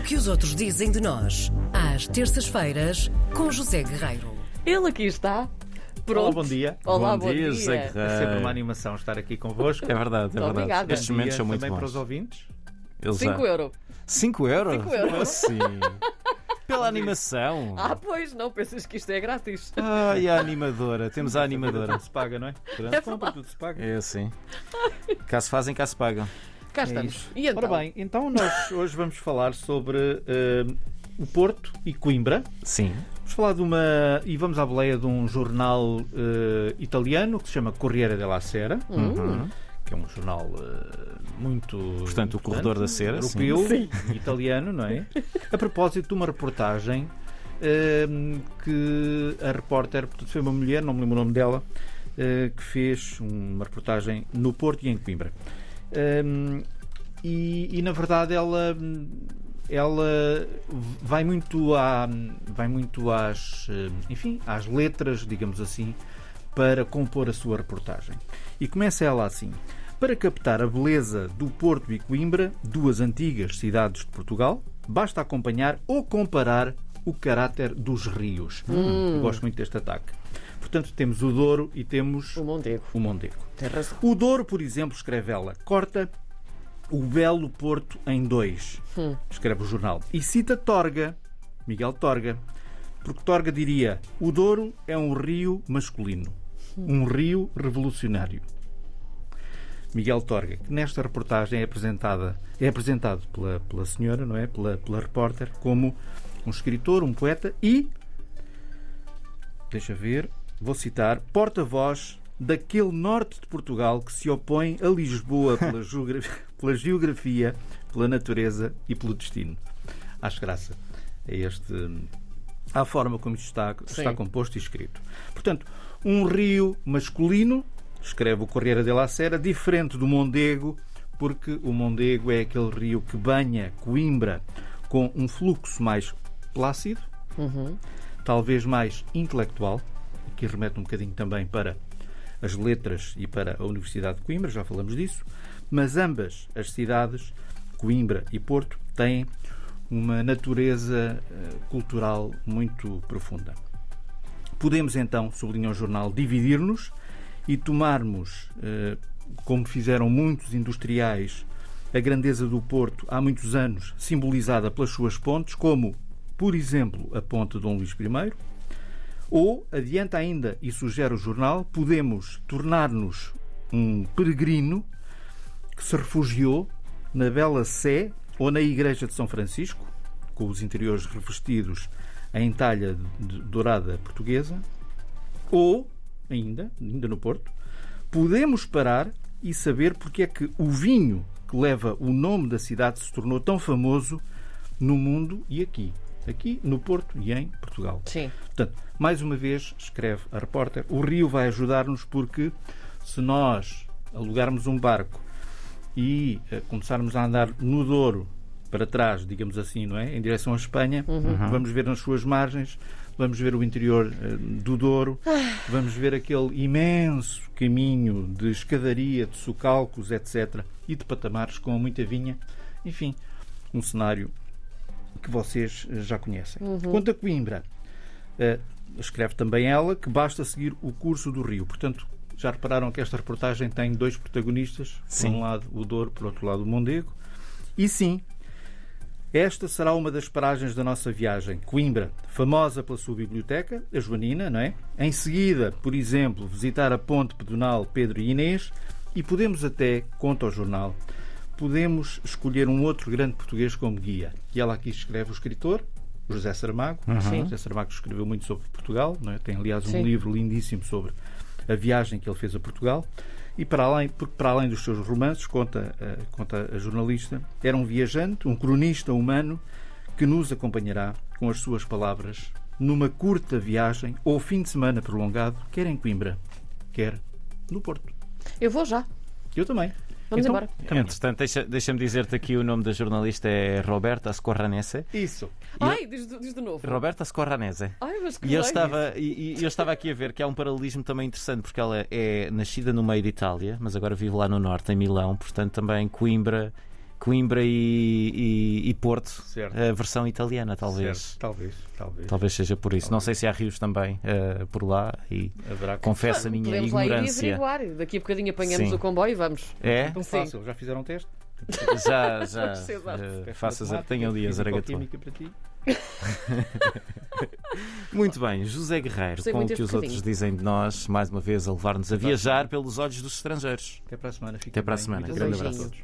O que os outros dizem de nós, às terças-feiras, com José Guerreiro. Ele aqui está. Pronto. Olá, bom dia. Olá, Bom bom, dia, dia. É sempre uma animação estar aqui convosco. É verdade, é verdade. obrigada. Estes momentos são muito também para bons. os ouvintes. Eles 5 já- euros. 5 euros? Cinco euros. Como assim? Pela animação. Ah, pois, não, pensas que isto é grátis. Ai, a animadora. Temos a animadora. Tudo se paga, não é? Durante compra, tudo se paga. É assim. Cá se fazem, cá se pagam. Cá É estamos. isso. E então? Ora bem, então nós hoje vamos falar sobre eh, o Porto e Coimbra. Sim. Vamos falar de uma. e vamos à boleia de um jornal eh, italiano que se chama Corriere della Sera, Uhum. que é um jornal eh, muito. Portanto, o Corredor da Cera, europeu, sim. italiano, não é? A propósito de uma reportagem eh, que a repórter, portanto, foi uma mulher, não me lembro o nome dela, que fez uma reportagem no Porto e em Coimbra. Um, e, e, na verdade ela ela vai muito à, vai muito às eh, enfim às letras digamos assim para compor a sua reportagem. E começa ela assim. Para captar a beleza do Porto e Coimbra duas antigas cidades de Portugal basta acompanhar ou comparar o caráter dos rios. Eu gosto muito deste ataque portanto temos o Douro e temos O Mondego. o Mondego o Douro, por exemplo, escreve ela, corta o belo Porto em dois, Hum. escreve o jornal. E cita Torga, Miguel Torga, porque Torga diria: o Douro é um rio masculino, um rio revolucionário. Miguel Torga, que nesta reportagem é, apresentada, é apresentado pela, pela senhora, não é? Pela, pela repórter, como um escritor, um poeta e deixa ver, vou citar, porta-voz daquele norte de Portugal que se opõe a Lisboa pela, geogra- pela geografia, pela natureza e pelo destino. Acho graça a este à forma como isto está, está composto e escrito. Portanto, um rio masculino, escreve o Correia de la Sera, diferente do Mondego, porque o Mondego é aquele rio que banha Coimbra com um fluxo mais plácido, Uhum. talvez mais intelectual, que remete um bocadinho também para as letras e para a Universidade de Coimbra, já falamos disso, mas ambas as cidades, Coimbra e Porto, têm uma natureza eh, cultural muito profunda. Podemos então, sublinha o jornal, dividir-nos e tomarmos, eh, como fizeram muitos industriais, a grandeza do Porto há muitos anos, simbolizada pelas suas pontes, como, por exemplo, a ponte Dom Luís I, ou, adianta ainda e sugere o jornal, podemos tornar-nos um peregrino que se refugiou na Bela Sé ou na Igreja de São Francisco, com os interiores revestidos em talha dourada portuguesa, ou, ainda, ainda no Porto, podemos parar e saber porque é que o vinho que leva o nome da cidade se tornou tão famoso no mundo e aqui. Aqui no Porto e em Portugal. Sim. Portanto, mais uma vez, escreve a repórter, o rio vai ajudar-nos porque se nós alugarmos um barco e eh, começarmos a andar no Douro para trás, digamos assim, não é? Em direção à Espanha, vamos ver nas suas margens, vamos ver o interior eh, do Douro, vamos ver aquele imenso caminho de escadaria, de socalcos, etc. e de patamares com muita vinha. Enfim, um cenário que vocês eh, já conhecem. Quanto a Coimbra, eh, escreve também ela que basta seguir o curso do rio. Portanto, já repararam que esta reportagem tem dois protagonistas, por Sim. um lado o Douro, por outro lado o Mondego. E sim, esta será uma das paragens da nossa viagem. Coimbra, famosa pela sua biblioteca, a Joanina, não é? Em seguida, por exemplo, visitar a Ponte Pedonal Pedro e Inês e podemos até, conta o jornal, podemos escolher um outro grande português como guia. E ela aqui escreve o escritor, José Saramago. Sim. José Saramago escreveu muito sobre Portugal, não é? tem aliás um Sim. livro lindíssimo sobre a viagem que ele fez a Portugal. E para além, para além dos seus romances, conta, eh, conta a jornalista, era um viajante, um cronista humano que nos acompanhará com as suas palavras numa curta viagem ou fim de semana prolongado, quer em Coimbra, quer no Porto. Eu vou já. Eu também. Vamos Então, embora. caminho. Entretanto, deixa- deixa-me dizer-te aqui o nome da jornalista é Roberta Scorranese. Isso. Ai, diz, de- diz de novo. Roberta Scorranese. Ai, mas que E eu, estava, e, e eu estava aqui a ver que há um paralelismo também interessante, porque ela é nascida no meio de Itália, mas agora vive lá no norte, em Milão, portanto também Coimbra, Coimbra e, e- e Porto, Certo. a versão italiana, talvez. Certo. Talvez, talvez. Talvez seja por isso. Não sei se há rios também eh, por lá e Haverá que confesso a minha Podemos lá ir e ignorância. Daqui a bocadinho apanhamos Sim. o comboio e vamos. É? tão Sim. fácil. Já fizeram um teste? Já, já. Teste faças a, matemática, tenha ali a zaragatua. físico-química para ti. Muito bem, José Guerreiro, com o que os outros dizem de nós, mais uma vez a levar-nos a viajar pelos olhos dos estrangeiros. Até para a semana. Até para a semana. Grande beijinhos a abraço. todos.